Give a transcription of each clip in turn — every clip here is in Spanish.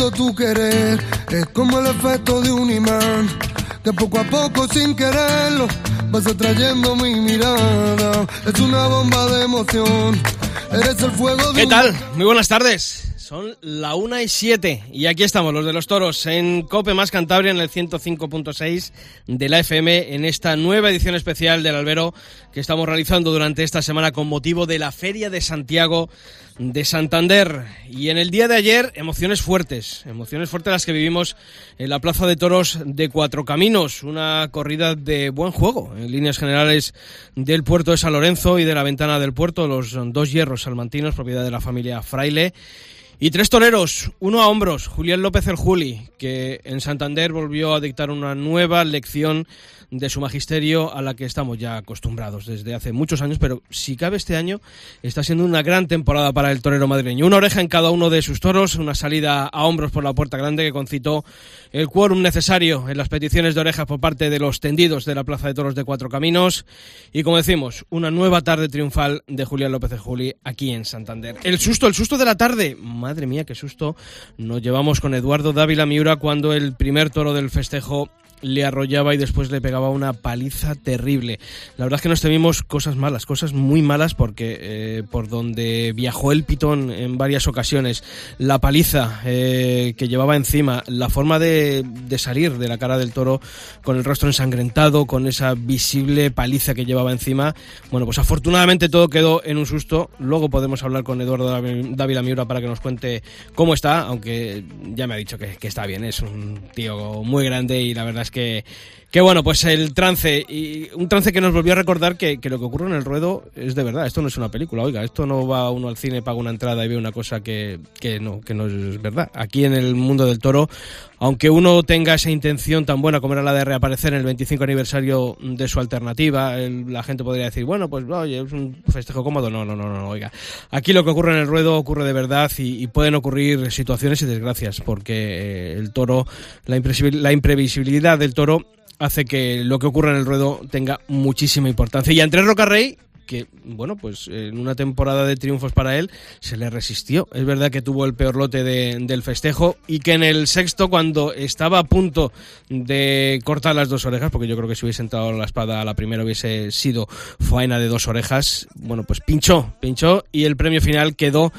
delito tu querer. Es como el efecto de un imán, que poco a poco sin quererlo vas atrayendo mi mirada. Es una bomba de emoción. Eres el fuego de ¿Qué tal? Muy buenas tardes. Son la 1 y 7 y aquí estamos, los de los toros, en Cope Más Cantabria, en el 105.6 de la FM, en esta nueva edición especial del Albero que estamos realizando durante esta semana con motivo de la Feria de Santiago de Santander. Y en el día de ayer, emociones fuertes, emociones fuertes las que vivimos en la Plaza de Toros de Cuatro Caminos, una corrida de buen juego, en líneas generales del puerto de San Lorenzo y de la ventana del puerto, los dos hierros salmantinos, propiedad de la familia Fraile. Y tres toreros, uno a hombros, Julián López el Juli, que en Santander volvió a dictar una nueva lección de su magisterio a la que estamos ya acostumbrados desde hace muchos años, pero si cabe este año está siendo una gran temporada para el torero madrileño. Una oreja en cada uno de sus toros, una salida a hombros por la puerta grande que concitó el quórum necesario en las peticiones de orejas por parte de los tendidos de la Plaza de Toros de Cuatro Caminos y como decimos, una nueva tarde triunfal de Julián López el Juli aquí en Santander. El susto, el susto de la tarde, madre mía, qué susto nos llevamos con Eduardo Dávila Miura cuando el primer toro del festejo le arrollaba y después le pegaba una paliza terrible. La verdad es que nos temimos cosas malas, cosas muy malas, porque eh, por donde viajó el pitón en varias ocasiones, la paliza eh, que llevaba encima, la forma de, de, salir de la cara del toro con el rostro ensangrentado, con esa visible paliza que llevaba encima, bueno, pues afortunadamente todo quedó en un susto. Luego podemos hablar con Eduardo Dávila Miura para que nos cuente cómo está, aunque ya me ha dicho que, está bien, es un tío muy grande y la verdad es que, que bueno, pues el trance, y un trance que nos volvió a recordar que, que, lo que ocurre en el ruedo es de verdad, esto no es una película, oiga, esto no va uno al cine, paga una entrada y ve una cosa que, que, no, que no es verdad. Aquí en el mundo del toro, aunque uno tenga esa intención tan buena como era la de reaparecer en el 25 aniversario de su alternativa, la gente podría decir, bueno, pues oye, es un festejo cómodo, no, no, no, no, oiga. Aquí lo que ocurre en el ruedo ocurre de verdad y, y pueden ocurrir situaciones y desgracias, porque eh, el toro, la, la imprevisibilidad del toro hace que lo que ocurre en el ruedo tenga muchísima importancia. Y Andrés Rocarrey, que, bueno, pues en una temporada de triunfos para él se le resistió. Es verdad que tuvo el peor lote de, del festejo y que en el sexto, cuando estaba a punto de cortar las dos orejas, porque yo creo que si hubiese entrado la espada a la primera hubiese sido faena de dos orejas, bueno, pues pinchó, pinchó y el premio final quedó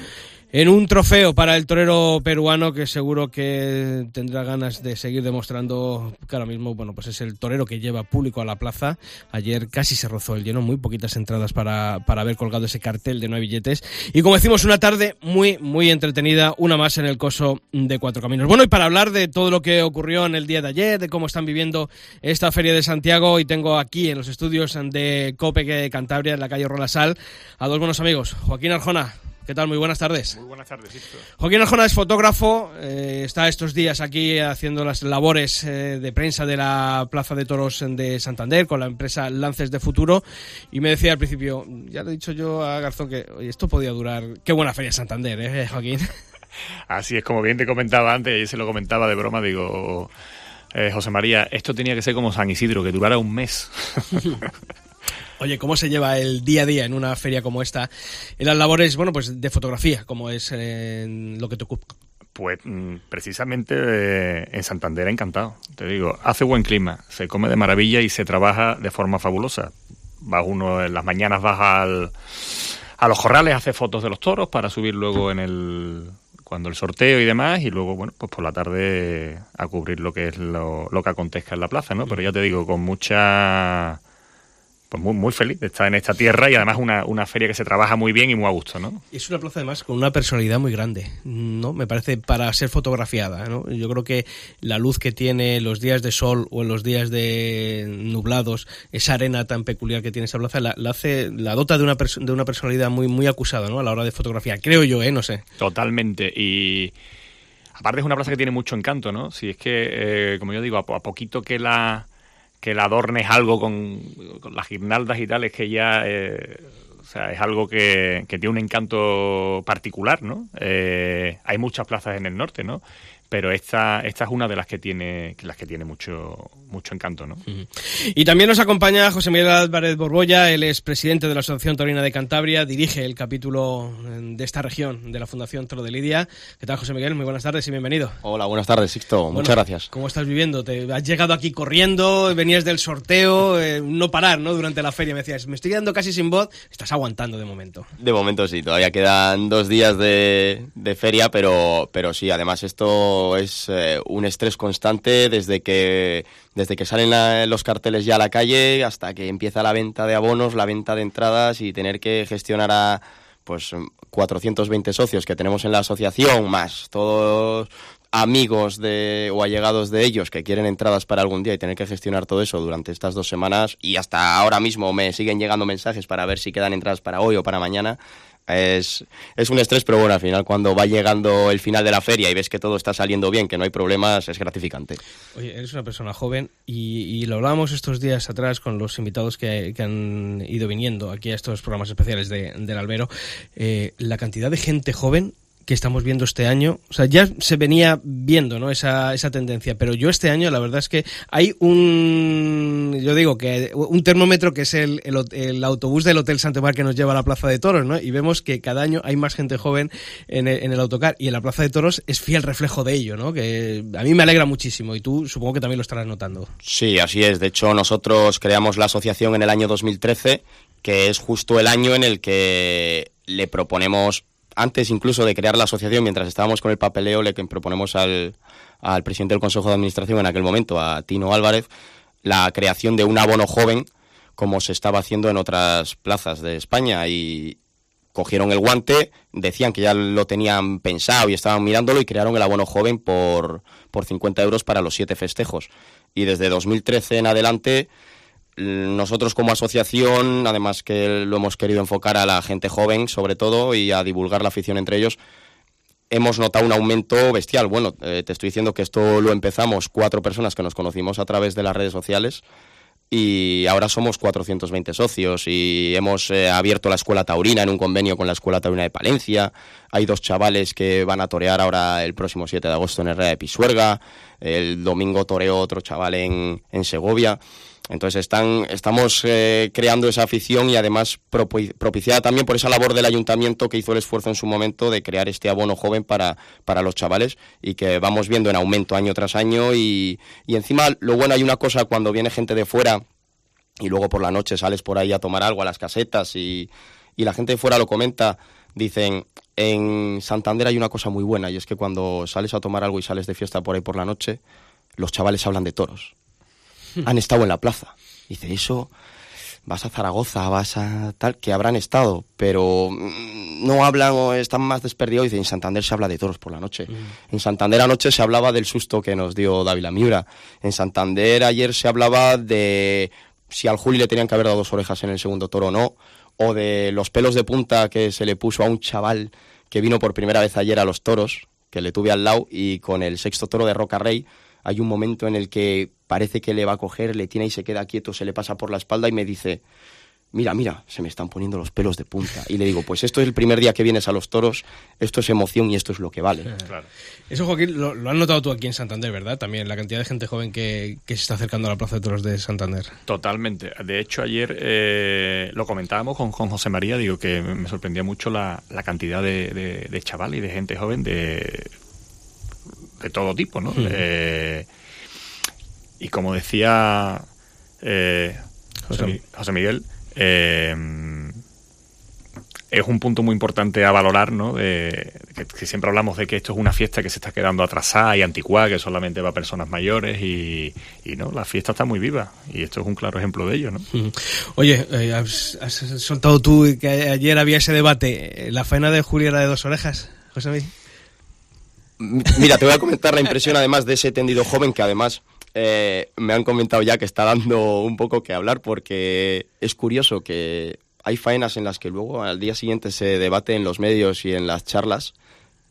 en un trofeo para el torero peruano que seguro que tendrá ganas de seguir demostrando que ahora mismo, bueno, pues es el torero que lleva público a la plaza. Ayer casi se rozó el lleno, muy poquitas entradas para, para haber colgado ese cartel de hay billetes. Y como decimos, una tarde muy, muy entretenida, una más en el coso de Cuatro Caminos. Bueno, y para hablar de todo lo que ocurrió en el día de ayer, de cómo están viviendo esta Feria de Santiago, y tengo aquí en los estudios de Cope Cantabria, en la calle Rolasal, a dos buenos amigos. Joaquín Arjona, ¿Qué tal? Muy buenas tardes. Muy buenas tardes, Sisto. Joaquín Arjona es fotógrafo, eh, está estos días aquí haciendo las labores eh, de prensa de la Plaza de Toros de Santander con la empresa Lances de Futuro y me decía al principio, ya le he dicho yo a Garzón que oye, esto podía durar, qué buena feria Santander, ¿eh, Joaquín? Así es, como bien te comentaba antes, y se lo comentaba de broma, digo, eh, José María, esto tenía que ser como San Isidro, que durara un mes. Oye, ¿cómo se lleva el día a día en una feria como esta? En las labores, bueno, pues de fotografía, como es eh, lo que te ocupa. Pues precisamente eh, en Santander encantado, te digo, hace buen clima, se come de maravilla y se trabaja de forma fabulosa. Va uno en las mañanas baja al, a los corrales, hace fotos de los toros para subir luego en el cuando el sorteo y demás, y luego, bueno, pues por la tarde a cubrir lo que es lo, lo que acontezca en la plaza, ¿no? Pero ya te digo, con mucha pues muy, muy feliz de estar en esta tierra y además una, una feria que se trabaja muy bien y muy a gusto, ¿no? Es una plaza además con una personalidad muy grande, ¿no? Me parece para ser fotografiada, ¿no? Yo creo que la luz que tiene los días de sol o en los días de nublados, esa arena tan peculiar que tiene esa plaza, la, la hace, la dota de una, de una personalidad muy, muy acusada, ¿no? A la hora de fotografía, creo yo, ¿eh? No sé. Totalmente, y... Aparte es una plaza que tiene mucho encanto, ¿no? Si es que, eh, como yo digo, a, a poquito que la que la adornes algo con, las guirnaldas y tal, es que ya eh, o sea, es algo que, que, tiene un encanto particular, ¿no? Eh, hay muchas plazas en el norte, ¿no? Pero esta, esta es una de las que tiene, las que tiene mucho, mucho encanto, ¿no? Y también nos acompaña José Miguel Álvarez Borbolla, él es presidente de la Asociación Torina de Cantabria, dirige el capítulo de esta región de la Fundación Toro de Lidia. ¿Qué tal, José Miguel? Muy buenas tardes y bienvenido. Hola, buenas tardes, Sixto. Muchas gracias. ¿Cómo estás viviendo? Te has llegado aquí corriendo, venías del sorteo, eh, no parar, ¿no? Durante la feria me decías, me estoy quedando casi sin voz, estás aguantando de momento. De momento sí, todavía quedan dos días de, de feria, pero, pero sí, además esto es eh, un estrés constante desde que, desde que salen los carteles ya a la calle hasta que empieza la venta de abonos, la venta de entradas y tener que gestionar a pues 420 socios que tenemos en la asociación, más todos amigos de, o allegados de ellos que quieren entradas para algún día y tener que gestionar todo eso durante estas dos semanas y hasta ahora mismo me siguen llegando mensajes para ver si quedan entradas para hoy o para mañana es, es un estrés, pero bueno, al final cuando va llegando el final de la feria y ves que todo está saliendo bien, que no hay problemas, es gratificante. Oye, eres una persona joven y, lo hablábamos estos días atrás con los invitados que, han ido viniendo aquí a estos programas especiales de, del Albero. Eh, la cantidad de gente joven que estamos viendo este año, o sea, ya se venía viendo, ¿no? Esa, esa tendencia, pero yo este año la verdad es que hay un, yo digo que un termómetro que es el, el, autobús del Hotel Santemar que nos lleva a la Plaza de Toros, ¿no? Y vemos que cada año hay más gente joven en el, en el autocar y en la Plaza de Toros es fiel reflejo de ello, ¿no? Que a mí me alegra muchísimo y tú supongo que también lo estarás notando. Sí, así es. De hecho, nosotros creamos la asociación en el año 2013, que es justo el año en el que le proponemos antes incluso de crear la asociación, mientras estábamos con el papeleo, le proponemos al, al presidente del Consejo de Administración en aquel momento, a Tino Álvarez, la creación de un abono joven, como se estaba haciendo en otras plazas de España. Y cogieron el guante, decían que ya lo tenían pensado y estaban mirándolo y crearon el abono joven por, por 50 euros para los siete festejos. Y desde 2013 en adelante nosotros como asociación, además que lo hemos querido enfocar a la gente joven sobre todo y a divulgar la afición entre ellos, hemos notado un aumento bestial. Bueno, eh, te estoy diciendo que esto lo empezamos cuatro personas que nos conocimos a través de las redes sociales y ahora somos 420 socios y hemos eh, abierto la Escuela Taurina en un convenio con la Escuela Taurina de Palencia. Hay dos chavales que van a torear ahora el próximo 7 de agosto en Herrera de Pisuerga. El domingo toreó otro chaval en, en Segovia. Entonces están, estamos eh, creando esa afición y además propiciada también por esa labor del ayuntamiento que hizo el esfuerzo en su momento de crear este abono joven para, para los chavales y que vamos viendo en aumento año tras año y, y encima lo bueno hay una cosa cuando viene gente de fuera y luego por la noche sales por ahí a tomar algo a las casetas y, y la gente de fuera lo comenta, dicen, en Santander hay una cosa muy buena y es que cuando sales a tomar algo y sales de fiesta por ahí por la noche, los chavales hablan de toros han estado en la plaza. Dice, eso, vas a Zaragoza, vas a tal, que habrán estado, pero mm, no hablan o están más desperdiados. Dice, en Santander se habla de toros por la noche. Mm. En Santander anoche se hablaba del susto que nos dio Dávila Miura. En Santander ayer se hablaba de si al Juli le tenían que haber dado dos orejas en el segundo toro o no, o de los pelos de punta que se le puso a un chaval que vino por primera vez ayer a los toros, que le tuve al lado, y con el sexto toro de Roca Rey hay un momento en el que parece que le va a coger, le tiene y se queda quieto, se le pasa por la espalda y me dice, mira, mira, se me están poniendo los pelos de punta. Y le digo, pues esto es el primer día que vienes a los toros, esto es emoción y esto es lo que vale. Eso, Joaquín, lo, has notado tú aquí en Santander, ¿verdad? También la cantidad de gente joven que, se está acercando a la Plaza de Toros de Santander. Totalmente. De hecho, ayer eh, lo comentábamos con, José María, digo que me sorprendía mucho la, cantidad de, de, chaval y de gente joven de, de todo tipo, ¿no? Eh, y como decía eh, José, Miguel, eh, es un punto muy importante a valorar, ¿no? De, que, siempre hablamos de que esto es una fiesta que se está quedando atrasada y anticuada, que solamente va a personas mayores y, no, la fiesta está muy viva y esto es un claro ejemplo de ello, ¿no? Oye, eh, has, soltado tú que ayer había ese debate, ¿la faena de Julia era de dos orejas, José Miguel? Mira, te voy a comentar la impresión además de ese tendido joven que además eh, me han comentado ya que está dando un poco que hablar porque es curioso que hay faenas en las que luego al día siguiente se debate en los medios y en las charlas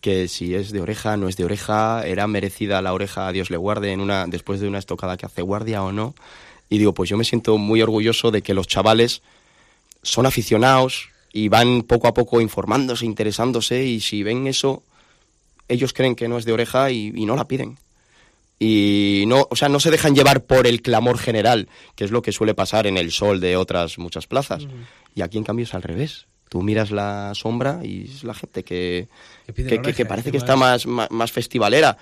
que si es de oreja, no es de oreja, era merecida la oreja, Dios le guarde, en una, después de una estocada que hace guardia o no. Y digo, pues yo me siento muy orgulloso de que los chavales son aficionados y van poco a poco informándose, interesándose y si ven eso, ellos creen que no es de oreja y, no la piden. Y no, o sea, no se dejan llevar por el clamor general, que es lo que suele pasar en el sol de otras muchas plazas. Y aquí en cambio es al revés. Tú miras la sombra y es la gente que, que, parece que está más, más, festivalera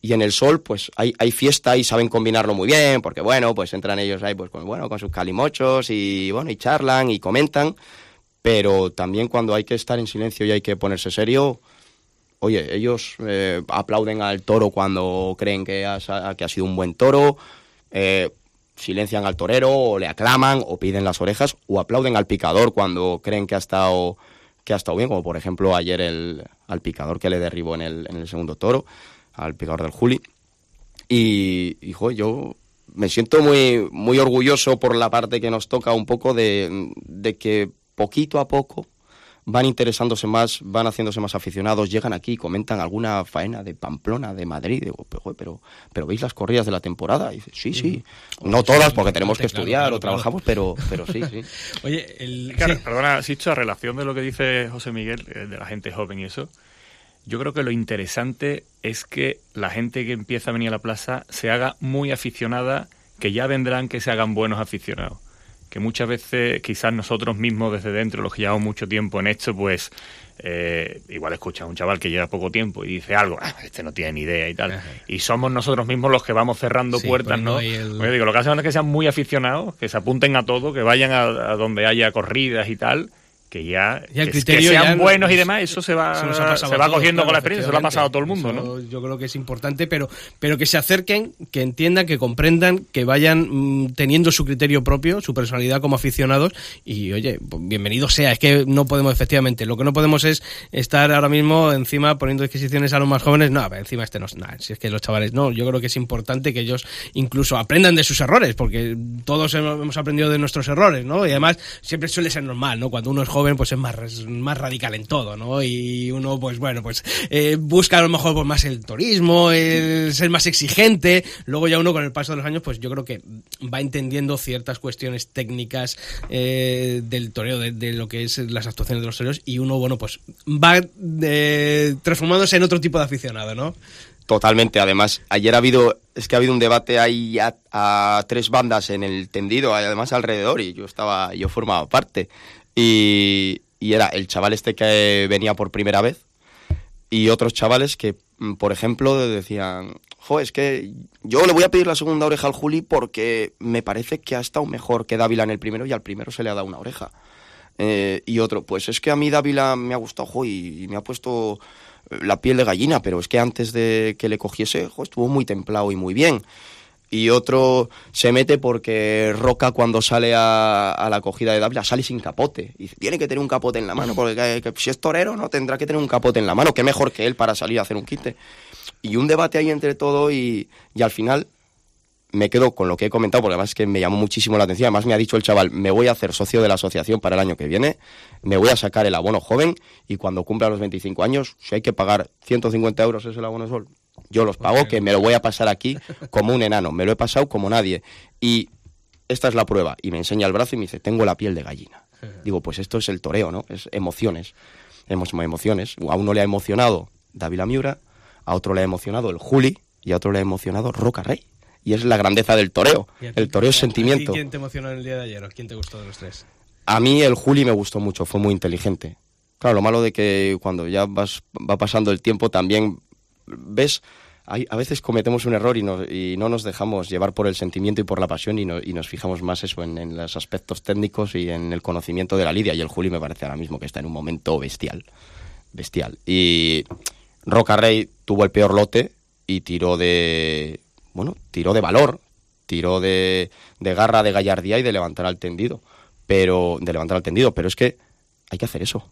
y en el sol pues hay, hay, fiesta y saben combinarlo muy bien porque bueno pues entran ellos ahí pues con, bueno con sus calimochos y bueno y charlan y comentan pero también cuando hay que estar en silencio y hay que ponerse serio oye, ellos eh, aplauden al toro cuando creen que ha, que ha sido un buen toro, eh, silencian al torero o le aclaman o piden las orejas o aplauden al picador cuando creen que ha estado que ha estado bien, como por ejemplo ayer el, al picador que le derribó en el, en el segundo toro, al picador del Juli. Y, hijo, yo me siento muy, muy orgulloso por la parte que nos toca un poco de, de que poquito a poco van interesándose más, van haciéndose más aficionados, llegan aquí, comentan alguna faena de Pamplona, de Madrid, digo, pero, pero, ¿veis las corridas de la temporada? Y dice, sí, sí, no todas porque tenemos que estudiar o trabajamos, pero, pero sí, sí. Oye, el... Claro, perdona, Sicho, a relación de lo que dice José Miguel, eh, de la gente joven y eso, yo creo que lo interesante es que la gente que empieza a venir a la plaza se haga muy aficionada, que ya vendrán que se hagan buenos aficionados que muchas veces quizás nosotros mismos desde dentro, los que llevamos mucho tiempo en esto, pues eh, igual escucha a un chaval que lleva poco tiempo y dice algo, ah, este no tiene ni idea y tal. Y somos nosotros mismos los que vamos cerrando puertas, ¿no? digo, lo que hacen es que sean muy aficionados, que se apunten a todo, que vayan a donde haya corridas y tal que ya, que, sean buenos y demás, eso se va, se, va cogiendo con la experiencia, se lo ha pasado a todo el mundo, ¿no? Yo creo que es importante, pero, pero que se acerquen, que entiendan, que comprendan, que vayan mm, teniendo su criterio propio, su personalidad como aficionados, y oye, pues, bienvenido sea, es que no podemos, efectivamente, lo que no podemos es estar ahora mismo encima poniendo disquisiciones a los más jóvenes, no, a ver, encima este no es nada, si es que los chavales, no, yo creo que es importante que ellos incluso aprendan de sus errores, porque todos hemos aprendido de nuestros errores, ¿no? Y además siempre suele ser normal, ¿no? Cuando uno es joven pues es más, más radical en todo, ¿no? Y uno, pues bueno, pues eh, busca a lo mejor pues, más el turismo, el ser más exigente. Luego ya uno con el paso de los años, pues yo creo que va entendiendo ciertas cuestiones técnicas eh, del toreo, de, lo que es las actuaciones de los toreros, y uno, bueno, pues va eh, transformándose en otro tipo de aficionado, ¿no? Totalmente. Además, ayer ha habido, es que ha habido un debate ahí a, a, tres bandas en el tendido, además alrededor, y yo estaba, yo formaba parte. Y, era el chaval este que venía por primera vez y otros chavales que, mm, por ejemplo, decían, jo, es que yo le voy a pedir la segunda oreja al Juli porque me parece que ha estado mejor que Dávila en el primero y al primero se le ha dado una oreja. Eh, y otro, pues es que a mí Dávila me ha gustado, jo, y, me ha puesto eh, la piel de gallina, pero es que antes de que le cogiese, jo, estuvo muy templado y muy bien y otro se mete porque Roca cuando sale a, la acogida de Dávila sale sin capote. Y tiene que tener un capote en la mano, porque si es torero no tendrá que tener un capote en la mano. Qué mejor que él para salir a hacer un quite. Y un debate ahí entre todo y, y al final me quedo con lo que he comentado, porque además es que me llamó muchísimo la atención. Además me ha dicho el chaval, me voy a hacer socio de la asociación para el año que viene, me voy a sacar el abono joven y cuando cumpla los 25 años, si hay que pagar 150 euros es el abono sol, yo los pago, que me lo voy a pasar aquí como un enano, me lo he pasado como nadie. Y esta es la prueba. Y me enseña el brazo y me dice, tengo la piel de gallina. Digo, pues esto es el toreo, ¿no? Es emociones. Hemos emociones. A uno le ha emocionado David Miura, a otro le ha emocionado el Juli y a otro le ha emocionado Roca Rey. Y es la grandeza del toreo. El toreo es sentimiento. ¿Quién te emocionó en el día de ayer? ¿Quién te gustó de los tres? A mí el Juli me gustó mucho, fue muy inteligente. Claro, lo malo de que cuando ya vas, va pasando el tiempo también ves a veces cometemos un error y no, nos dejamos llevar por el sentimiento y por la pasión y, nos fijamos más eso en, los aspectos técnicos y en el conocimiento de la lidia. Y el Juli me parece ahora mismo que está en un momento bestial. Bestial. Y Roca Rey tuvo el peor lote y tiró de. Bueno, tiró de valor, tiró de, de garra, de gallardía y de levantar al tendido. Pero. de levantar al tendido. Pero es que hay que hacer eso.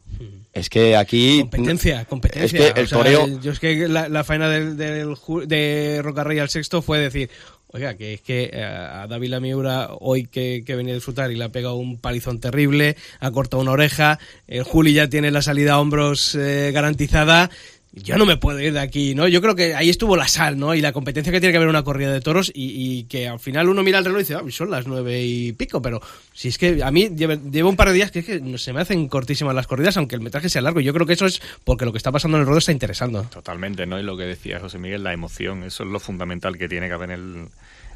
Es que aquí. Competencia, competencia. Es que el toreo. Yo es que la, faena del, del, de Rocarrey al sexto fue decir. Oiga, que es que eh, a David Miura hoy que, venía a disfrutar y le ha pegado un palizón terrible, ha cortado una oreja, el Juli ya tiene la salida a hombros eh, garantizada, yo no me puedo ir de aquí, ¿no? Yo creo que ahí estuvo la sal, ¿no? Y la competencia que tiene que haber una corrida de toros y, que al final uno mira el reloj y dice, ah, son las nueve y pico, pero si es que a mí llevo, un par de días que, es que se me hacen cortísimas las corridas, aunque el metraje sea largo. Yo creo que eso es porque lo que está pasando en el ruedo está interesando. Totalmente, ¿no? Y lo que decía José Miguel, la emoción, eso es lo fundamental que tiene que haber en,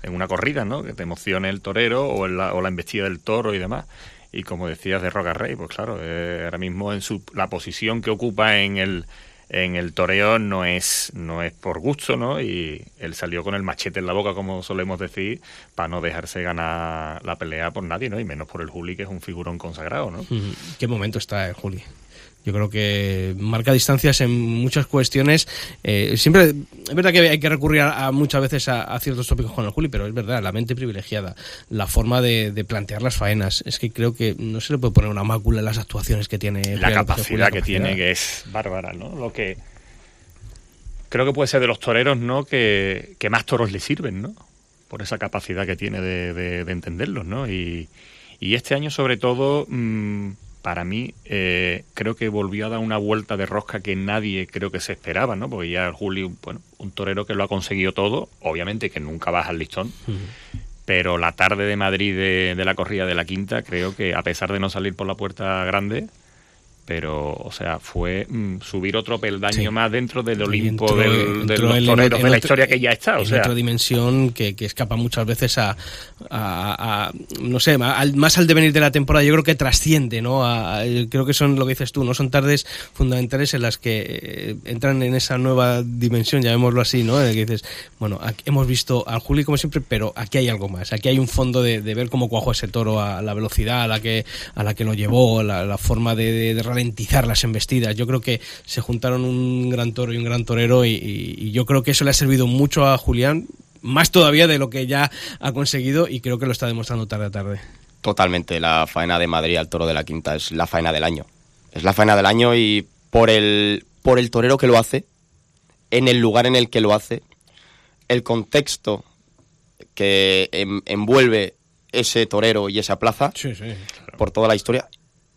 una corrida, ¿no? Que te emocione el torero o, la, o la embestida del toro y demás y como decías de Roca Rey, pues claro, eh, ahora mismo en su, la posición que ocupa en el en el toreo no es, no es por gusto, ¿no? Y él salió con el machete en la boca, como solemos decir, para no dejarse ganar la pelea por nadie, ¿no? Y menos por el Juli, que es un figurón consagrado, ¿no? ¿Qué momento está el Juli? Yo creo que marca distancias en muchas cuestiones. Eh, siempre es verdad que hay que recurrir a, muchas veces a, ciertos tópicos con el Juli, pero es verdad, la mente privilegiada, la forma de, plantear las faenas. Es que creo que no se le puede poner una mácula en las actuaciones que tiene. La capacidad que tiene, que es bárbara, ¿no? Lo que creo que puede ser de los toreros, ¿no? Que, más toros le sirven, ¿no? Por esa capacidad que tiene de, entenderlos, ¿no? Y, este año, sobre todo. Mm, para mí eh, creo que volvió a dar una vuelta de rosca que nadie creo que se esperaba, ¿no? Porque ya Julio, bueno, un torero que lo ha conseguido todo, obviamente que nunca baja al listón, pero la tarde de Madrid de, de, la corrida de la quinta, creo que a pesar de no salir por la puerta grande, pero o sea fue mm, subir otro peldaño más dentro del Olimpo del, de los toreros de la historia que ya está o sea. otra dimensión que, escapa muchas veces a, no sé más al devenir de la temporada yo creo que trasciende no creo que son lo que dices tú no son tardes fundamentales en las que eh, entran en esa nueva dimensión llamémoslo así no que dices bueno hemos visto al Juli como siempre pero aquí hay algo más. Aquí hay un fondo de, ver cómo cuajó ese toro a la velocidad a la que a la que lo llevó la, forma de, de ralentizar las embestidas. Yo creo que se juntaron un gran toro y un gran torero y, yo creo que eso le ha servido mucho a Julián, más todavía de lo que ya ha conseguido y creo que lo está demostrando tarde a tarde. Totalmente, la faena de Madrid al toro de la quinta es la faena del año. Es la faena del año y por el, por el torero que lo hace, en el lugar en el que lo hace, el contexto que envuelve ese torero y esa plaza, por toda la historia,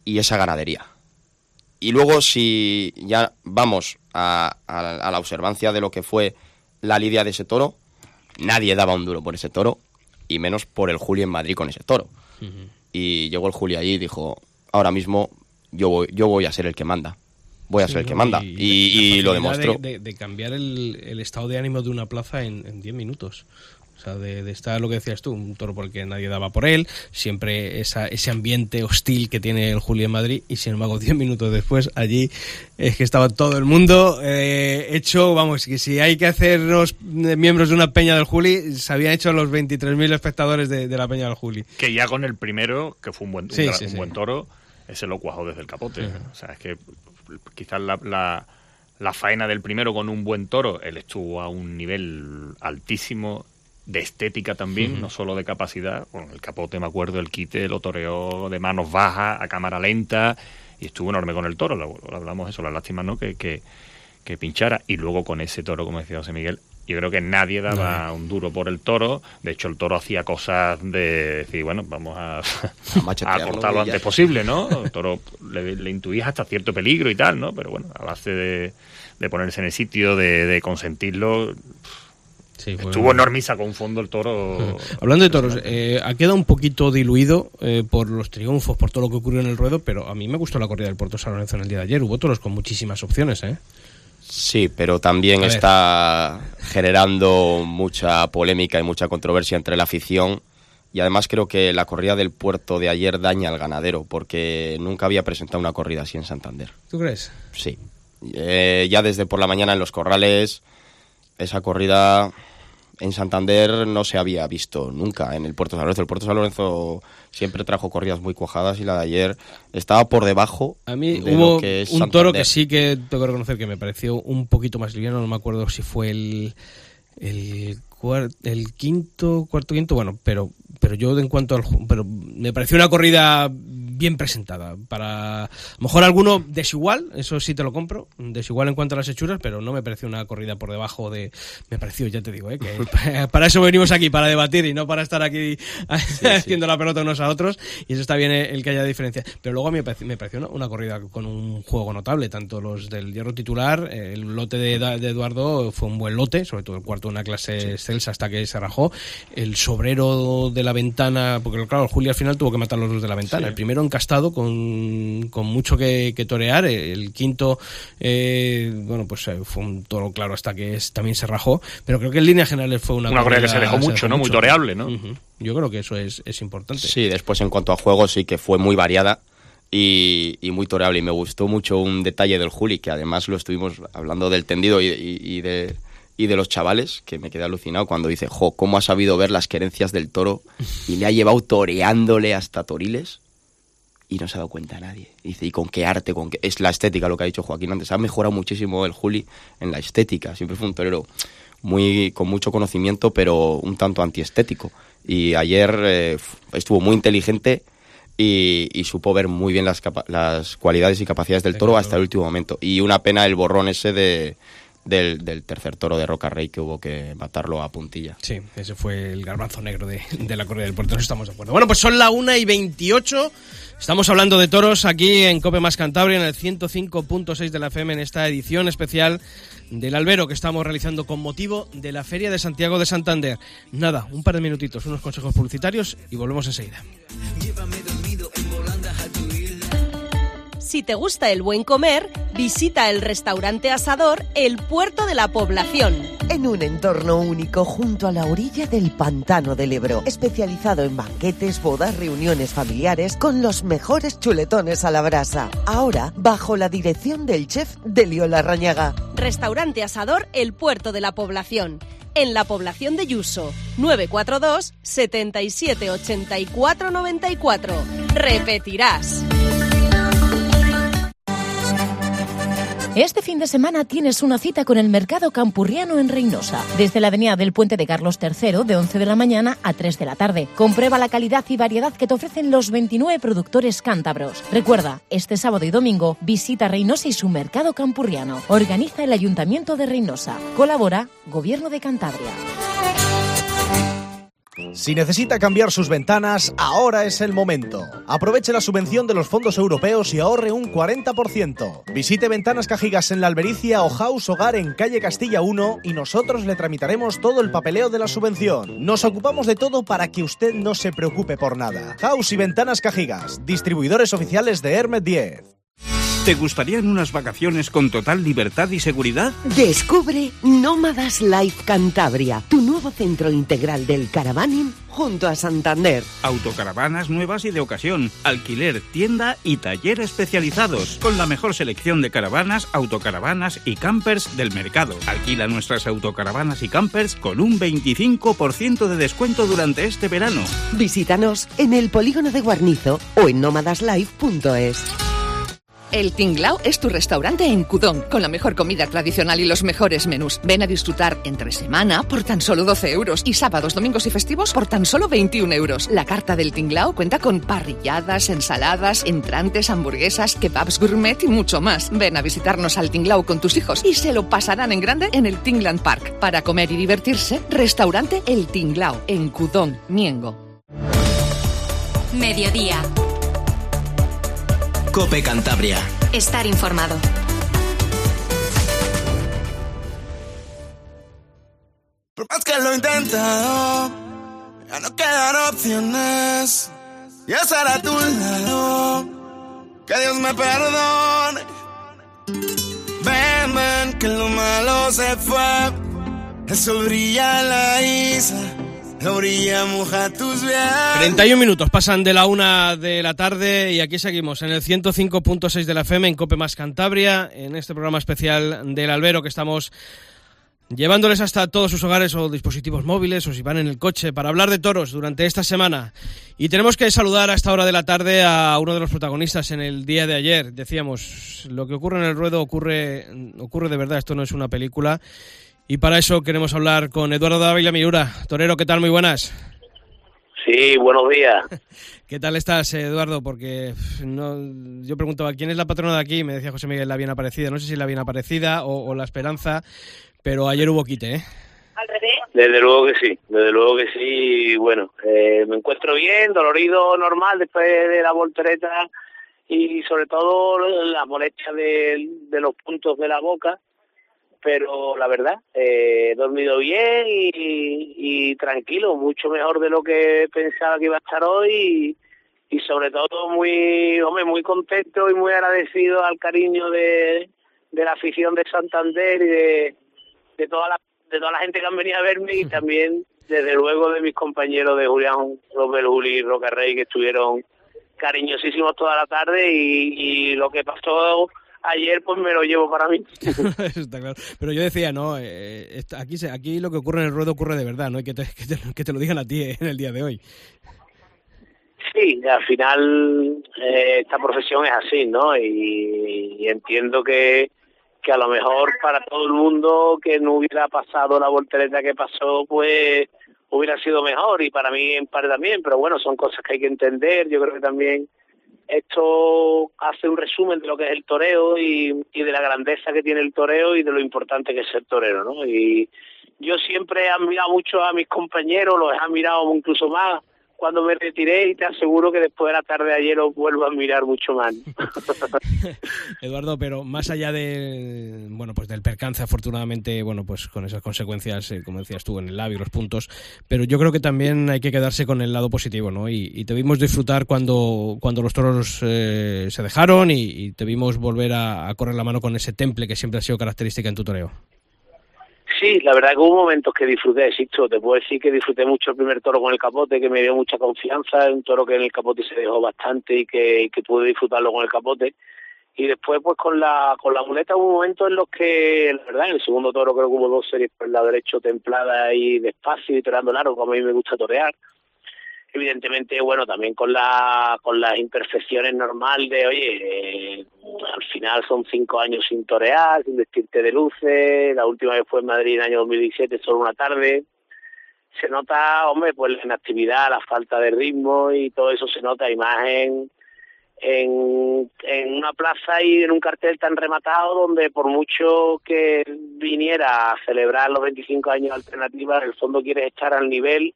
y esa ganadería. Y luego, si ya vamos a, la observancia de lo que fue la lidia de ese toro, nadie daba un duro por ese toro, y menos por el Juli en Madrid con ese toro. Y llegó el Juli allí y dijo, ahora mismo yo voy, yo voy a ser el que manda. Voy a ser el que manda. Y, lo demostró. De, cambiar el, estado de ánimo de una plaza en 10 minutos. O sea, de, estar lo que decías tú, un toro porque nadie daba por él, siempre esa, ese ambiente hostil que tiene el Julio en Madrid, y sin embargo, 10 minutos después, allí es que estaba todo el mundo eh, hecho, vamos, que si hay que hacernos miembros de una peña del Juli, se habían hecho los 23.000 espectadores de, la peña del Juli. Que ya con el primero, que fue un buen, un, buen toro, ese lo cuajó desde el capote. O sea, es que quizás la, la, la faena del primero con un buen toro, él estuvo a un nivel altísimo de estética también, no solo de capacidad. Bueno, el capote, me acuerdo, el quite lo toreó de manos bajas, a cámara lenta, y estuvo enorme con el toro. Lo, hablamos eso, la lástima, ¿no? Que, que, pinchara. Y luego con ese toro, como decía José Miguel, yo creo que nadie daba un duro por el toro. De hecho, el toro hacía cosas de decir, bueno, vamos a, a, cortarlo lo antes posible, ¿no? El toro le, le, intuías hasta cierto peligro y tal, ¿no? Pero bueno, a base de, de ponerse en el sitio, de, de consentirlo Estuvo enormisa con fondo el toro. Hablando de toros, eh, ha quedado un poquito diluido eh, por los triunfos, por todo lo que ocurrió en el ruedo, pero a mí me gustó la corrida del Puerto San Lorenzo en el día de ayer. Hubo toros con muchísimas opciones, ¿eh? Sí, pero también está generando mucha polémica y mucha controversia entre la afición. Y además creo que la corrida del puerto de ayer daña al ganadero, porque nunca había presentado una corrida así en Santander. ¿Tú crees? Sí. Eh, ya desde por la mañana en los corrales, esa corrida en Santander no se había visto nunca en el Puerto San Lorenzo. El Puerto San Lorenzo siempre trajo corridas muy cuajadas y la de ayer estaba por debajo. A mí hubo un toro que sí que tengo que reconocer que me pareció un poquito más liviano, no me acuerdo si fue el, el, el quinto, cuarto, quinto, bueno, pero pero yo en cuanto al pero me pareció una corrida bien presentada. Para a lo mejor alguno desigual, eso sí te lo compro, desigual en cuanto a las hechuras, pero no me pareció una corrida por debajo de. Me pareció, ya te digo, ¿eh? que para eso venimos aquí, para debatir y no para estar aquí haciendo la pelota unos a otros. Y eso está bien eh, el que haya diferencia. Pero luego me pareció, me pareció una corrida con un juego notable, tanto los del hierro titular, el lote de, de Eduardo fue un buen lote, sobre todo el cuarto, una clase excelsa hasta que se rajó. El sobrero de la ventana, porque claro, Julio al final tuvo que matar los dos de la ventana. El primero encastado con, con mucho que, torear, el quinto, eh, bueno, pues eh, fue un toro claro hasta que también se rajó, pero creo que en línea general fue una... Una corrida que se dejó mucho, ¿no? Muy toreable, ¿no? Yo creo que eso es, es importante. Sí, después en cuanto a juego sí que fue muy variada. Y, muy toreable. Y me gustó mucho un detalle del Juli, que además lo estuvimos hablando del tendido y de, y de los chavales, que me quedé alucinado cuando dice, jo, ¿cómo ha sabido ver las querencias del toro? Y le ha llevado toreándole hasta Toriles y no se ha dado cuenta nadie. Dice, ¿y con qué arte? con qué? Es la estética lo que ha dicho Joaquín antes. Ha mejorado muchísimo el Juli en la estética. Siempre fue un torero muy, con mucho conocimiento, pero un tanto antiestético. Y ayer eh, estuvo muy inteligente y, supo ver muy bien las, las cualidades y capacidades del toro hasta el último momento. Y una pena el borrón ese de del, tercer toro de Roca Rey que hubo que matarlo a puntilla. Sí, ese fue el garbanzo negro de, la corrida del puerto, estamos de acuerdo. Bueno, pues son la 1 y 28. Estamos hablando de toros aquí en Cope Más Cantabria, en el 105.6 de la FM, en esta edición especial del albero que estamos realizando con motivo de la Feria de Santiago de Santander. Nada, un par de minutitos, unos consejos publicitarios y volvemos enseguida. Si te gusta el buen comer, visita el restaurante Asador El Puerto de la Población. En un entorno único junto a la orilla del pantano del Ebro, especializado en banquetes, bodas, reuniones familiares con los mejores chuletones a la brasa. Ahora, bajo la dirección del chef Delio Larrañaga. Restaurante Asador El Puerto de la Población en la población de Yuso. 942 77 84 94. Repetirás. Este fin de semana tienes una cita con el Mercado Campurriano en Reynosa, desde la avenida del Puente de Carlos III de 11 de la mañana a 3 de la tarde. Comprueba la calidad y variedad que te ofrecen los 29 productores cántabros. Recuerda, este sábado y domingo visita Reynosa y su Mercado Campurriano. Organiza el Ayuntamiento de Reynosa. Colabora Gobierno de Cantabria. Si necesita cambiar sus ventanas, ahora es el momento. Aproveche la subvención de los fondos europeos y ahorre un 40%. Visite Ventanas Cajigas en la Albericia o House Hogar en calle Castilla 1 y nosotros le tramitaremos todo el papeleo de la subvención. Nos ocupamos de todo para que usted no se preocupe por nada. House y Ventanas Cajigas, distribuidores oficiales de Hermet 10. ¿Te gustarían unas vacaciones con total libertad y seguridad? Descubre Nómadas Life Cantabria, tu nuevo centro integral del caravaning junto a Santander. Autocaravanas nuevas y de ocasión, alquiler, tienda y taller especializados, con la mejor selección de caravanas, autocaravanas y campers del mercado. Alquila nuestras autocaravanas y campers con un 25% de descuento durante este verano. Visítanos en el polígono de Guarnizo o en nómadaslife.es. El Tinglao es tu restaurante en Cudón, con la mejor comida tradicional y los mejores menús. Ven a disfrutar entre semana por tan solo 12 euros y sábados, domingos y festivos por tan solo 21 euros. La carta del Tinglao cuenta con parrilladas, ensaladas, entrantes, hamburguesas, kebabs gourmet y mucho más. Ven a visitarnos al Tinglao con tus hijos y se lo pasarán en grande en el Tingland Park. Para comer y divertirse, restaurante El Tinglao, en Cudón, Miengo. Mediodía. Cope Cantabria. Estar informado. Por más que lo he intentado, ya no quedan opciones. Y estar a tu lado, que Dios me perdone. Ven, ven, que lo malo se fue. Eso brilla en la isla 31 minutos pasan de la una de la tarde y aquí seguimos en el 105.6 de la FM en Cope Más Cantabria, en este programa especial del Albero que estamos llevándoles hasta todos sus hogares o dispositivos móviles o si van en el coche para hablar de toros durante esta semana. Y tenemos que saludar a esta hora de la tarde a uno de los protagonistas en el día de ayer. Decíamos, lo que ocurre en el ruedo ocurre, ocurre de verdad, esto no es una película. Y para eso queremos hablar con Eduardo Dávila Miura. Torero, ¿qué tal? Muy buenas. Sí, buenos días. ¿Qué tal estás, Eduardo? Porque no, yo preguntaba, ¿quién es la patrona de aquí? Me decía José Miguel, la bien aparecida. No sé si la bien aparecida o, la esperanza, pero ayer hubo quite, ¿eh? Al revés. Desde luego que sí, desde luego que sí. Bueno, eh, me encuentro bien, dolorido normal después de la voltereta y sobre todo la molestia de, de los puntos de la boca pero la verdad, eh, he dormido bien y, tranquilo, mucho mejor de lo que pensaba que iba a estar hoy y, sobre todo muy, hombre, muy contento y muy agradecido al cariño de, la afición de Santander y de, de toda la de toda la gente que han venido a verme y también desde luego de mis compañeros de Julián Robert Juli y Roca Rey que estuvieron cariñosísimos toda la tarde y, y lo que pasó ayer pues me lo llevo para mí. Está claro. Pero yo decía, no, eh, aquí, aquí lo que ocurre en el ruedo ocurre de verdad, ¿no? Y que te, que te, lo digan a ti eh, en el día de hoy. Sí, al final eh, esta profesión es así, ¿no? Y, entiendo que, que a lo mejor para todo el mundo que no hubiera pasado la voltereta que pasó, pues hubiera sido mejor y para mí en parte también, pero bueno, son cosas que hay que entender, yo creo que también esto hace un resumen de lo que es el toreo y, de la grandeza que tiene el toreo y de lo importante que es ser torero, ¿no? Y yo siempre he admirado mucho a mis compañeros, los he admirado incluso más cuando me retiré y te aseguro que después de la tarde de ayer os vuelvo a mirar mucho más. Eduardo, pero más allá de bueno, pues del percance, afortunadamente, bueno, pues con esas consecuencias, eh, como decías tú, en el labio, los puntos, pero yo creo que también hay que quedarse con el lado positivo, ¿no? Y, te vimos disfrutar cuando, cuando los toros eh, se dejaron y, te vimos volver a, a correr la mano con ese temple que siempre ha sido característica en tu toreo. Sí, la verdad que hubo momentos que disfruté, Sisto. Te puedo decir que disfruté mucho el primer toro con el capote, que me dio mucha confianza. Un toro que en el capote se dejó bastante y que, que pude disfrutarlo con el capote. Y después, pues con la con la muleta hubo momentos en los que, la verdad, en el segundo toro creo que hubo dos series por el lado derecho templada y despacio y toreando largo, como a mí me gusta torear evidentemente, bueno, también con la con las imperfecciones normales de, oye, eh, al final son cinco años sin torear, sin vestirte de luces, la última vez fue en Madrid en el año 2017, solo una tarde. Se nota, hombre, pues la inactividad, la falta de ritmo y todo eso se nota, imagen en, en una plaza y en un cartel tan rematado donde por mucho que viniera a celebrar los 25 años alternativas, el fondo quieres estar al nivel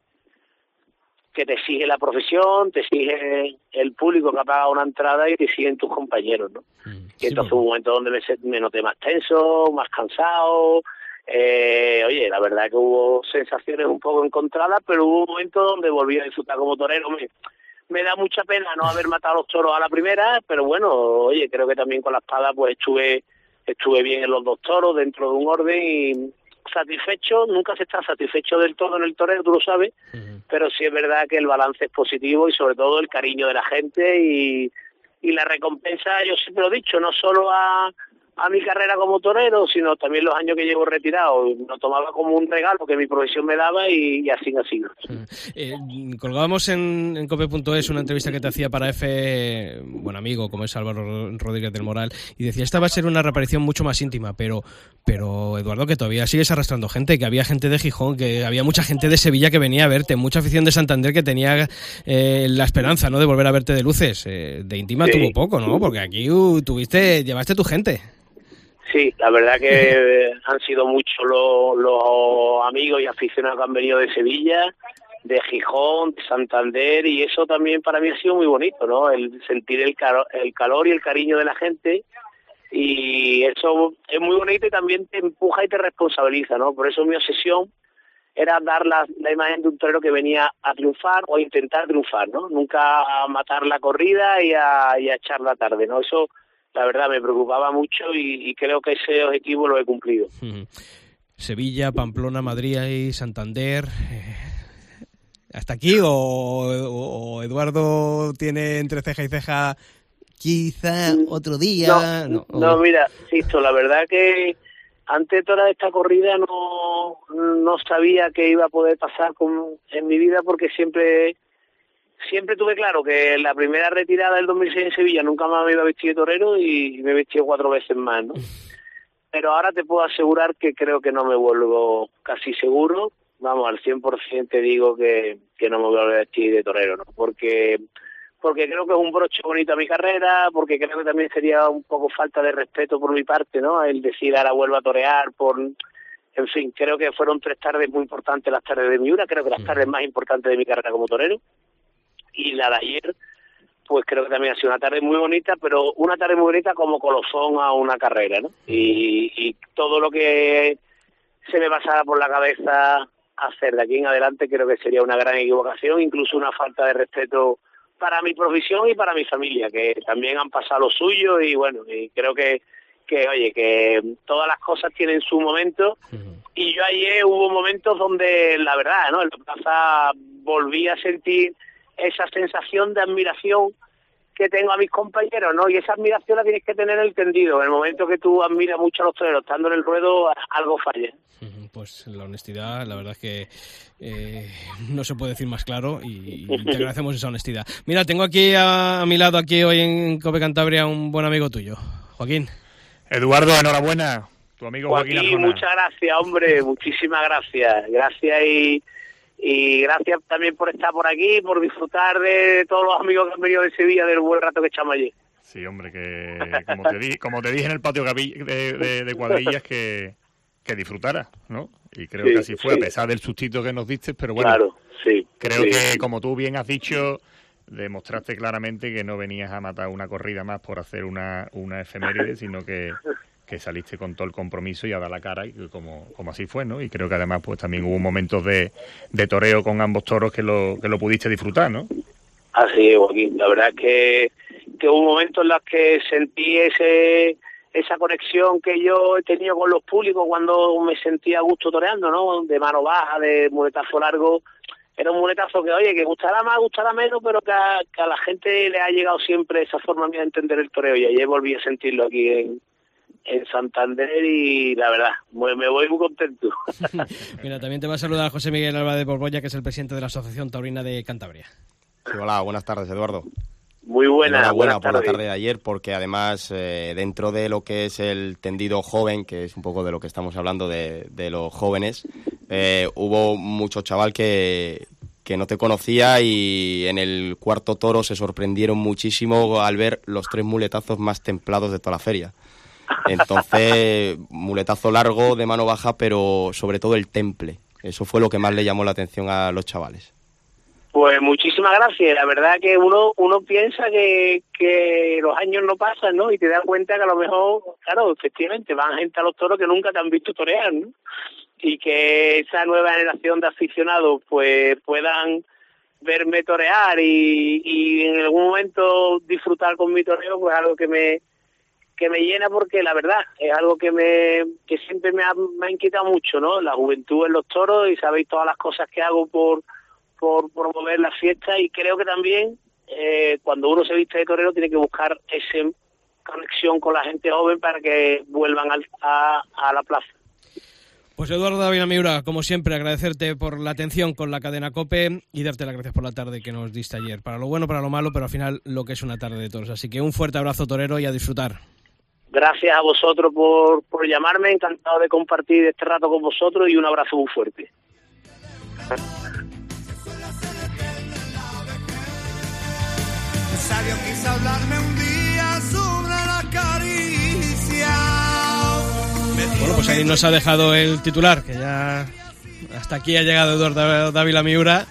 que te exige la profesión, te exige el público que ha pagado una entrada y te siguen tus compañeros, ¿no? Mm, y entonces hubo un momento donde me, me, noté más tenso, más cansado, eh, oye, la verdad que hubo sensaciones un poco encontradas, pero hubo un momento donde volví a disfrutar como torero. Me, me da mucha pena no haber matado a los toros a la primera, pero bueno, oye, creo que también con la espada pues estuve estuve bien en los dos toros dentro de un orden y, satisfecho, nunca se está satisfecho del todo en el torero, tú lo sabes, pero sí es verdad que el balance es positivo y sobre todo el cariño de la gente y, y la recompensa, yo siempre lo he dicho, no solo a, a mi carrera como torero, sino también los años que llevo retirado. Lo tomaba como un regalo que mi profesión me daba y, así ha sido. Eh, colgábamos en, en cope.es una entrevista que te hacía para F, buen amigo, como es Álvaro Rodríguez del Moral, y decía, esta va a ser una reaparición mucho más íntima, pero, pero Eduardo, que todavía sigues arrastrando gente, que había gente de Gijón, que había mucha gente de Sevilla que venía a verte, mucha afición de Santander que tenía eh, la esperanza ¿no? de volver a verte de luces. Eh, de íntima tuvo poco, ¿no? Porque aquí uh, tuviste, llevaste tu gente. Sí, la verdad que han sido muchos los, amigos y aficionados que han venido de Sevilla, de Gijón, de Santander, y eso también para mí ha sido muy bonito, ¿no? El sentir el, el calor y el cariño de la gente, y eso es muy bonito y también te empuja y te responsabiliza, ¿no? Por eso mi obsesión era dar la, imagen de un torero que venía a triunfar o a intentar triunfar, ¿no? Nunca a matar la corrida y a, y a echar la tarde, ¿no? Eso la verdad me preocupaba mucho y, creo que ese objetivo lo he cumplido. Sevilla, Pamplona, Madrid y Santander. Eh, ¿Hasta aquí o, Eduardo tiene entre ceja y ceja quizá mm, otro día? No, no, mira, Sisto, la verdad que antes de toda esta corrida no, no sabía qué iba a poder pasar con, en mi vida porque siempre siempre tuve claro que la primera retirada del 2006 en Sevilla nunca más me iba a vestir de torero y me vestí cuatro veces más, ¿no? Pero ahora te puedo asegurar que creo que no me vuelvo casi seguro. vamos, al 100% te digo que, que no me voy a vestir de torero, ¿no? Porque porque creo que es un broche bonito a mi carrera, porque creo que también sería un poco falta de respeto por mi parte, ¿no? El decir ahora vuelvo a torear por... En fin, creo que fueron tres tardes muy importantes las tardes de Miura, creo que las tardes más importantes de mi carrera como torero. Y la de ayer, pues creo que también ha sido una tarde muy bonita, pero una tarde muy bonita como colofón a una carrera, ¿no? Y, y todo lo que se me pasara por la cabeza hacer de aquí en adelante creo que sería una gran equivocación, incluso una falta de respeto para mi profesión y para mi familia, que también han pasado lo suyo y bueno, y creo que, que oye, que todas las cosas tienen su momento y yo ayer hubo momentos donde la verdad, ¿no? En la plaza volví a sentir esa sensación de admiración que tengo a mis compañeros, ¿no? Y esa admiración la tienes que tener en el tendido. En el momento que tú admiras mucho a los toreros estando en el ruedo, algo falla. Pues la honestidad, la verdad es que eh, no se puede decir más claro y, y te agradecemos esa honestidad. Mira, tengo aquí a, a, mi lado, aquí hoy en Cope Cantabria, un buen amigo tuyo, Joaquín. Eduardo, enhorabuena. Tu amigo Joaquín, Joaquín muchas gracias, hombre, muchísimas gracias. Gracias y y gracias también por estar por aquí, por disfrutar de todos los amigos que han venido de Sevilla, del buen rato que echamos allí. Sí, hombre, que como te, di, como te dije en el patio de, de, de cuadrillas, que, que disfrutara, ¿no? Y creo sí, que así fue, sí. a pesar del sustito que nos diste, pero bueno, claro, sí, creo que como tú bien has dicho, demostraste claramente que no venías a matar una corrida más por hacer una, una efeméride, sino que que saliste con todo el compromiso y a dar la cara, y como, como así fue, ¿no? Y creo que además pues también hubo momentos de, de toreo con ambos toros que lo, que lo pudiste disfrutar, ¿no? Así es. La verdad es que, que hubo momentos en los que sentí ese esa conexión que yo he tenido con los públicos cuando me sentía a gusto toreando, ¿no? De mano baja, de muletazo largo. Era un muletazo que, oye, que gustará más, gustará menos, pero que a, que a la gente le ha llegado siempre esa forma mía de entender el toreo. Y ayer volví a sentirlo aquí en, en Santander y la verdad, me voy muy contento. Mira, también te va a saludar José Miguel Alba de Borbolla, que es el presidente de la Asociación Taurina de Cantabria. Sí, hola, buenas tardes, Eduardo. Muy buena, buena por la tarde de ayer, porque además eh, dentro de lo que es el tendido joven, que es un poco de lo que estamos hablando de, de los jóvenes, eh, hubo mucho chaval que, que no te conocía y en el cuarto toro se sorprendieron muchísimo al ver los tres muletazos más templados de toda la feria. Entonces, muletazo largo de mano baja, pero sobre todo el temple. Eso fue lo que más le llamó la atención a los chavales. Pues muchísimas gracias. La verdad que uno uno piensa que, que los años no pasan, ¿no? Y te das cuenta que a lo mejor, claro, efectivamente, van gente a los toros que nunca te han visto torear, ¿no? Y que esa nueva generación de aficionados pues puedan verme torear y, y en algún momento disfrutar con mi toreo, pues algo que me que me llena porque la verdad es algo que me que siempre me ha, me ha inquietado mucho, ¿no? La juventud en los toros y sabéis todas las cosas que hago por por promover la fiesta y creo que también eh, cuando uno se viste de torero tiene que buscar esa conexión con la gente joven para que vuelvan al, a, a la plaza. Pues Eduardo David Miura, como siempre, agradecerte por la atención con la cadena COPE y darte las gracias por la tarde que nos diste ayer. Para lo bueno, para lo malo, pero al final lo que es una tarde de toros. Así que un fuerte abrazo torero y a disfrutar. Gracias a vosotros por, por llamarme, encantado de compartir este rato con vosotros y un abrazo muy fuerte. Sabio quiso hablarme un día sobre la caricia. Bueno, pues ahí nos ha dejado el titular, que ya hasta aquí ha llegado Eduardo Dávila Miura.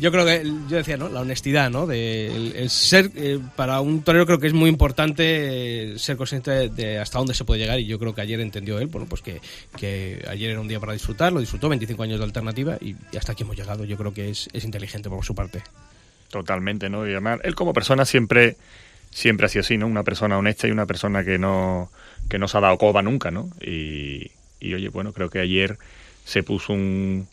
Yo creo que, yo decía, ¿no? La honestidad, ¿no? De el, ser, eh, para un torero creo que es muy importante eh, ser consciente de, hasta dónde se puede llegar y yo creo que ayer entendió él, bueno, pues que, que ayer era un día para disfrutar, lo disfrutó, 25 años de alternativa y, y hasta aquí hemos llegado. Yo creo que es, es inteligente por su parte. Totalmente, ¿no? Y además, él como persona siempre siempre ha sido así, ¿no? Una persona honesta y una persona que no que no se ha dado coba nunca, ¿no? Y, y oye, bueno, creo que ayer se puso un,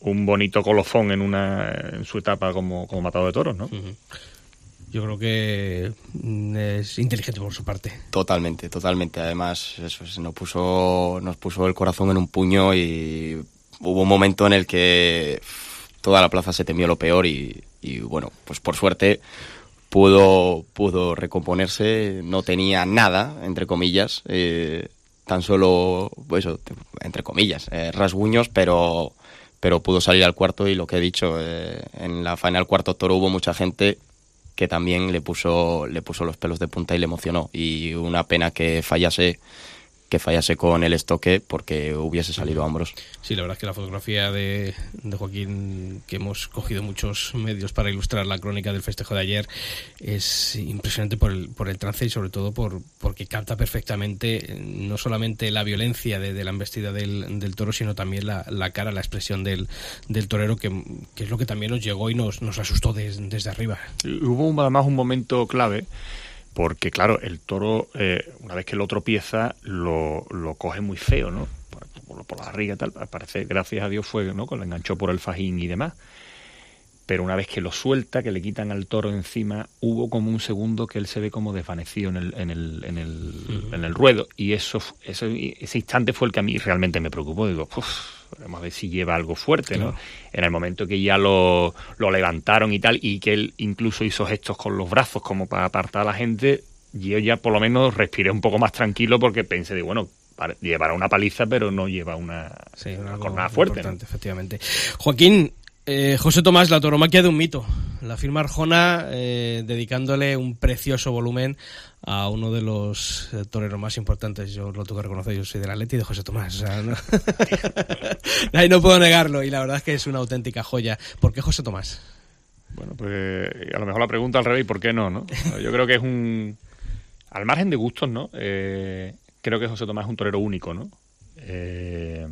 un bonito colofón en una en su etapa como, como matador de toros, ¿no? Uh -huh. Yo creo que es inteligente por su parte. Totalmente, totalmente. Además, eso nos puso nos puso el corazón en un puño y hubo un momento en el que toda la plaza se temió lo peor y, y bueno, pues por suerte pudo pudo recomponerse, no tenía nada entre comillas, eh, tan solo pues, entre comillas, eh, rasguños, pero pero pudo salir al cuarto y lo que he dicho, eh, en la final cuarto toro hubo mucha gente que también le puso, le puso los pelos de punta y le emocionó. Y una pena que fallase que fallase con el estoque porque hubiese salido a hombros. Sí, la verdad es que la fotografía de, de, Joaquín, que hemos cogido muchos medios para ilustrar la crónica del festejo de ayer, es impresionante por el, por el trance y sobre todo por porque capta perfectamente no solamente la violencia de, la embestida del, del, toro, sino también la, la, cara, la expresión del, del torero, que, que, es lo que también nos llegó y nos, nos asustó desde arriba. Hubo además un momento clave porque claro, el toro, eh, una vez que lo tropieza, lo, lo coge muy feo, ¿no? Por, por, la barriga y tal, parece, gracias a Dios fue, ¿no? Que lo enganchó por el fajín y demás. Pero una vez que lo suelta, que le quitan al toro encima, hubo como un segundo que él se ve como desvanecido en el, en el, en el, en el ruedo. Y eso, eso, ese instante fue el que a mí realmente me preocupó. Digo, uff, Vamos a ver si lleva algo fuerte, ¿no? En el momento que ya lo, lo, levantaron y tal, y que él incluso hizo gestos con los brazos como para apartar a la gente, yo ya por lo menos respiré un poco más tranquilo porque pensé de, bueno, llevará una paliza, pero no lleva una, sí, una jornada fuerte. ¿no? Efectivamente. Joaquín, eh, José Tomás, la toromaquia de un mito. La firma Arjona eh, dedicándole un precioso volumen a uno de los eh, toreros más importantes. Yo lo tengo que reconocer, yo soy de la Leti de José Tomás. No... Ahí no puedo negarlo y la verdad es que es una auténtica joya. ¿Por qué José Tomás? Bueno, pues a lo mejor la pregunta al revés, ¿por qué no? no? Yo creo que es un... Al margen de gustos, ¿no? Eh, creo que José Tomás es un torero único, ¿no? Eh,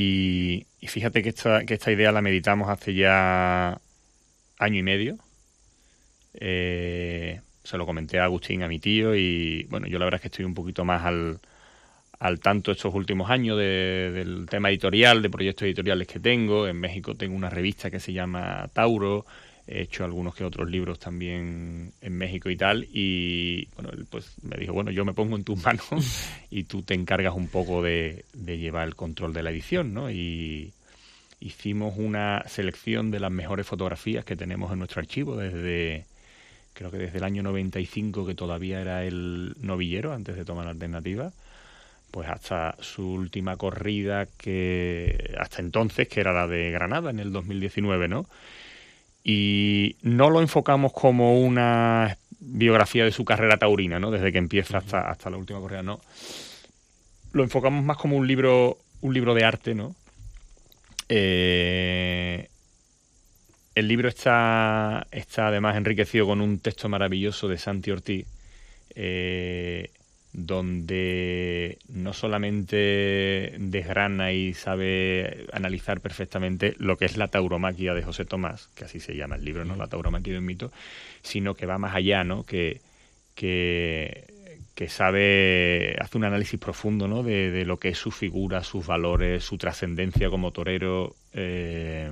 y, fíjate que esta, que esta idea la meditamos hace ya año y medio. Eh, se lo comenté a Agustín, a mi tío, y bueno, yo la verdad es que estoy un poquito más al, al tanto estos últimos años de, del tema editorial, de proyectos editoriales que tengo. En México tengo una revista que se llama Tauro, he hecho algunos que otros libros también en México y tal, y bueno, él pues me dijo, bueno, yo me pongo en tus manos y tú te encargas un poco de, de llevar el control de la edición, ¿no? Y hicimos una selección de las mejores fotografías que tenemos en nuestro archivo desde creo que desde el año 95, que todavía era el novillero, antes de tomar la alternativa, pues hasta su última corrida, que hasta entonces, que era la de Granada en el 2019, ¿no? Y no lo enfocamos como una biografía de su carrera taurina, ¿no? Desde que empieza hasta, hasta la última corrida, no. Lo enfocamos más como un libro, un libro de arte, ¿no? Eh, el libro está, está además enriquecido con un texto maravilloso de Santi Ortiz, eh, donde no solamente desgrana y sabe analizar perfectamente lo que es la tauromaquia de José Tomás, que así se llama el libro, ¿no? La tauromaquia de un mito, sino que va más allá, ¿no? Que, que, que sabe, hace un análisis profundo, ¿no? De, de, lo que es su figura, sus valores, su trascendencia como torero. Eh,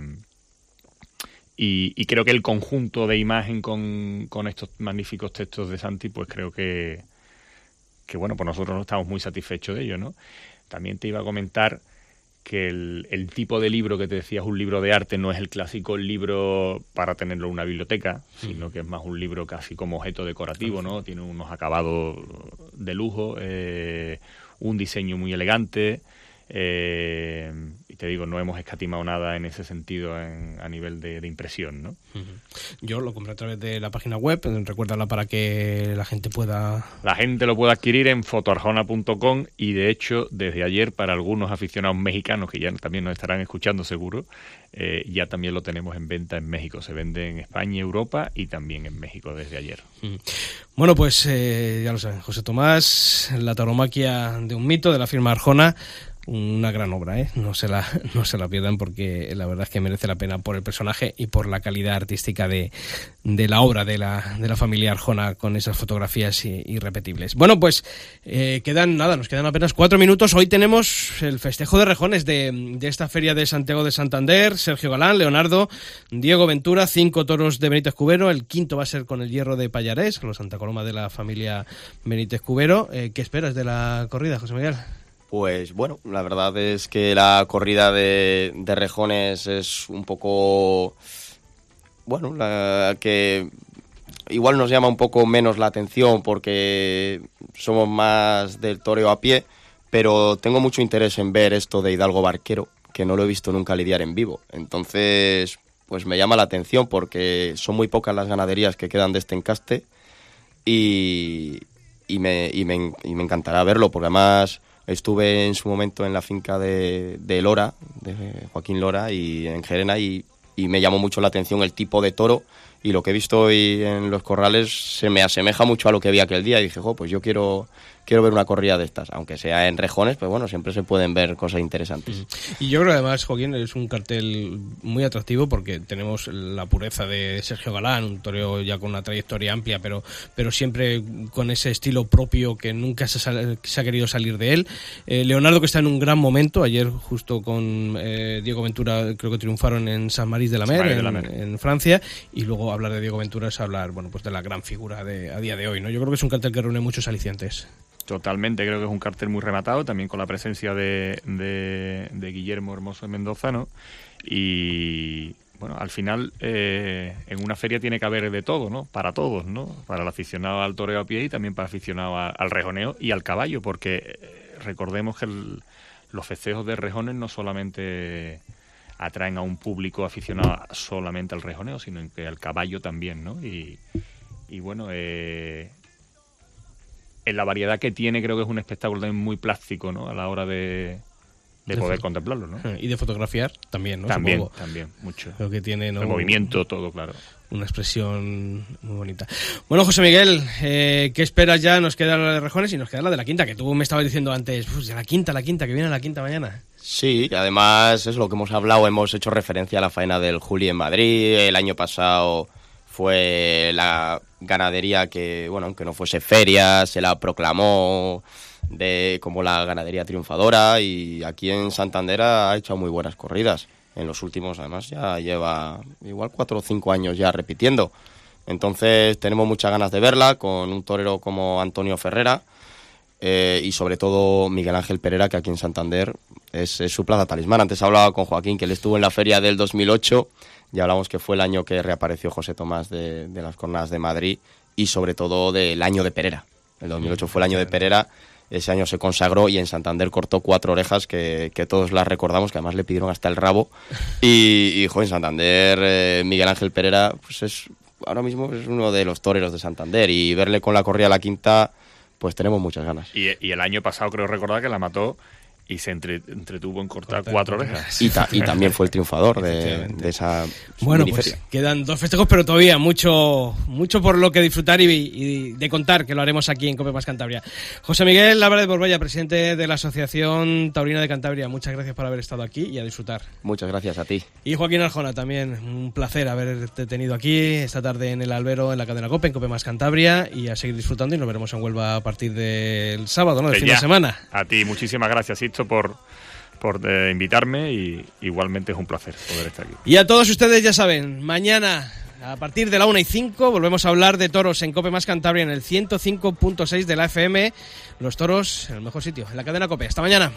y, y, creo que el conjunto de imagen con, con, estos magníficos textos de Santi, pues creo que, que, bueno, pues nosotros no estamos muy satisfechos de ello, ¿no? También te iba a comentar que el, el, tipo de libro que te decías, un libro de arte, no es el clásico libro para tenerlo en una biblioteca, sino que es más un libro casi como objeto decorativo, ¿no? Tiene unos acabados de lujo, eh, un diseño muy elegante, eh, y te digo, no hemos escatimado nada en ese sentido en, a nivel de, de impresión, ¿no? Uh -huh. Yo lo compré a través de la página web, recuérdala para que la gente pueda... La gente lo pueda adquirir en fotoarjona.com y de hecho desde ayer para algunos aficionados mexicanos que ya también nos estarán escuchando seguro, eh, ya también lo tenemos en venta en México. Se vende en España, Europa y también en México desde ayer. Uh -huh. Bueno, pues eh, ya lo saben, José Tomás, la taromaquia de un mito de la firma Arjona, una gran obra, ¿eh? no, se la, no se la pierdan porque la verdad es que merece la pena por el personaje y por la calidad artística de, de la obra de la, de la familia Arjona con esas fotografías irrepetibles. Bueno, pues eh, quedan nada, nos quedan apenas cuatro minutos. Hoy tenemos el festejo de rejones de, de esta feria de Santiago de Santander. Sergio Galán, Leonardo, Diego Ventura, cinco toros de Benítez Cubero. El quinto va a ser con el hierro de Payarés, los Santa Coloma de la familia Benítez Cubero. Eh, ¿Qué esperas de la corrida, José Miguel? Pues bueno, la verdad es que la corrida de, de rejones es un poco, bueno, la que igual nos llama un poco menos la atención porque somos más del toreo a pie, pero tengo mucho interés en ver esto de Hidalgo Barquero, que no lo he visto nunca lidiar en vivo. Entonces, pues me llama la atención porque son muy pocas las ganaderías que quedan de este encaste y, y, me, y, me, y me encantará verlo porque además estuve en su momento en la finca de, de Lora, de Joaquín Lora y en Gerena y, me llamó mucho la atención el tipo de toro y lo que he visto hoy en los corrales se me asemeja mucho a lo que vi aquel día y dije, jo, pues yo quiero quiero ver una corrida de estas, aunque sea en rejones, pues bueno, siempre se pueden ver cosas interesantes. Y yo creo además, Joaquín, es un cartel muy atractivo porque tenemos la pureza de Sergio Galán, un toreo ya con una trayectoria amplia, pero, pero siempre con ese estilo propio que nunca se, sal- se ha querido salir de él. Eh, Leonardo que está en un gran momento, ayer justo con eh, Diego Ventura creo que triunfaron en San Marís de la Mer, Marís de la en, Mer. en Francia, y luego hablar de Diego Ventura es hablar bueno pues de la gran figura de, a día de hoy. ¿no? Yo creo que es un cartel que reúne muchos alicientes. Totalmente, creo que es un cartel muy rematado, también con la presencia de, de- Guillermo Hermoso de Mendoza, ¿no? Y bueno, al final eh, en una feria tiene que haber de todo, ¿no? Para todos, ¿no? Para el aficionado al toreo a pie y también para el aficionado al rejoneo y al caballo, porque eh, recordemos que los festejos de rejones no solamente atraen a un público aficionado solamente al rejoneo, sino que al caballo también, ¿no? Y, y bueno, eh, en la variedad que tiene creo que es un espectáculo también muy plástico, ¿no? A la hora de, de De poder contemplarlo, ¿no? Y de fotografiar también, ¿no? También, Supongo. también, mucho. Creo que tiene ¿no? El movimiento, todo, claro. una expresión muy bonita. Bueno, José Miguel, eh, ¿qué esperas ya? Nos queda la de Rejones y nos queda la de la quinta, que tú me estabas diciendo antes, "Uf, ya la quinta, la quinta, que viene la quinta mañana. Sí, y además es lo que hemos hablado, hemos hecho referencia a la faena del Juli en Madrid, el año pasado fue la ganadería que, bueno, aunque no fuese feria, se la proclamó de como la ganadería triunfadora y aquí en Santander ha hecho muy buenas corridas. En los últimos, además, ya lleva igual cuatro o cinco años ya repitiendo. Entonces tenemos muchas ganas de verla con un torero como Antonio Ferrera eh, y sobre todo Miguel Ángel Pereira, que aquí en Santander es, es su plaza talismán. Antes hablaba con Joaquín, que él estuvo en la feria del 2008 y hablamos que fue el año que reapareció José Tomás de, de las Cornadas de Madrid y sobre todo del año de Pereira. El 2008 fue el año de Pereira, ese año se consagró y en Santander cortó cuatro orejas que, que todos las recordamos, que además le pidieron hasta el rabo. Y, y jo, en Santander, eh, Miguel Ángel Pereira, pues es ahora mismo es uno de los toreros de Santander y verle con la corrida a la quinta, pues tenemos muchas ganas. Y, y el año pasado creo recordar que la mató y se entre- entretuvo en cortar cuatro orejas. Y, ta- y también fue el triunfador de, de esa Bueno, miniferia. pues quedan dos festejos, pero todavía mucho, mucho por lo que disfrutar y, y de contar, que lo haremos aquí en Cope Más Cantabria. José Miguel Álvarez Borbella, presidente de la Asociación Taurina de Cantabria, muchas gracias por haber estado aquí y a disfrutar. Muchas gracias a ti. Y Joaquín Arjona, también un placer haberte tenido aquí esta tarde en el Albero, en la cadena Cope, en Cope Más Cantabria, y a seguir disfrutando y nos veremos en Huelva a partir del sábado, ¿no? Del Que fin ya. de semana. A ti, muchísimas gracias, Por, por eh, invitarme y igualmente es un placer poder estar aquí. Y a todos ustedes ya saben, mañana a partir de la 1 y 5 volvemos a hablar de toros en Cope Más Cantabria en el 105.6 de la FM. Los toros en el mejor sitio, en la cadena Cope. Hasta mañana.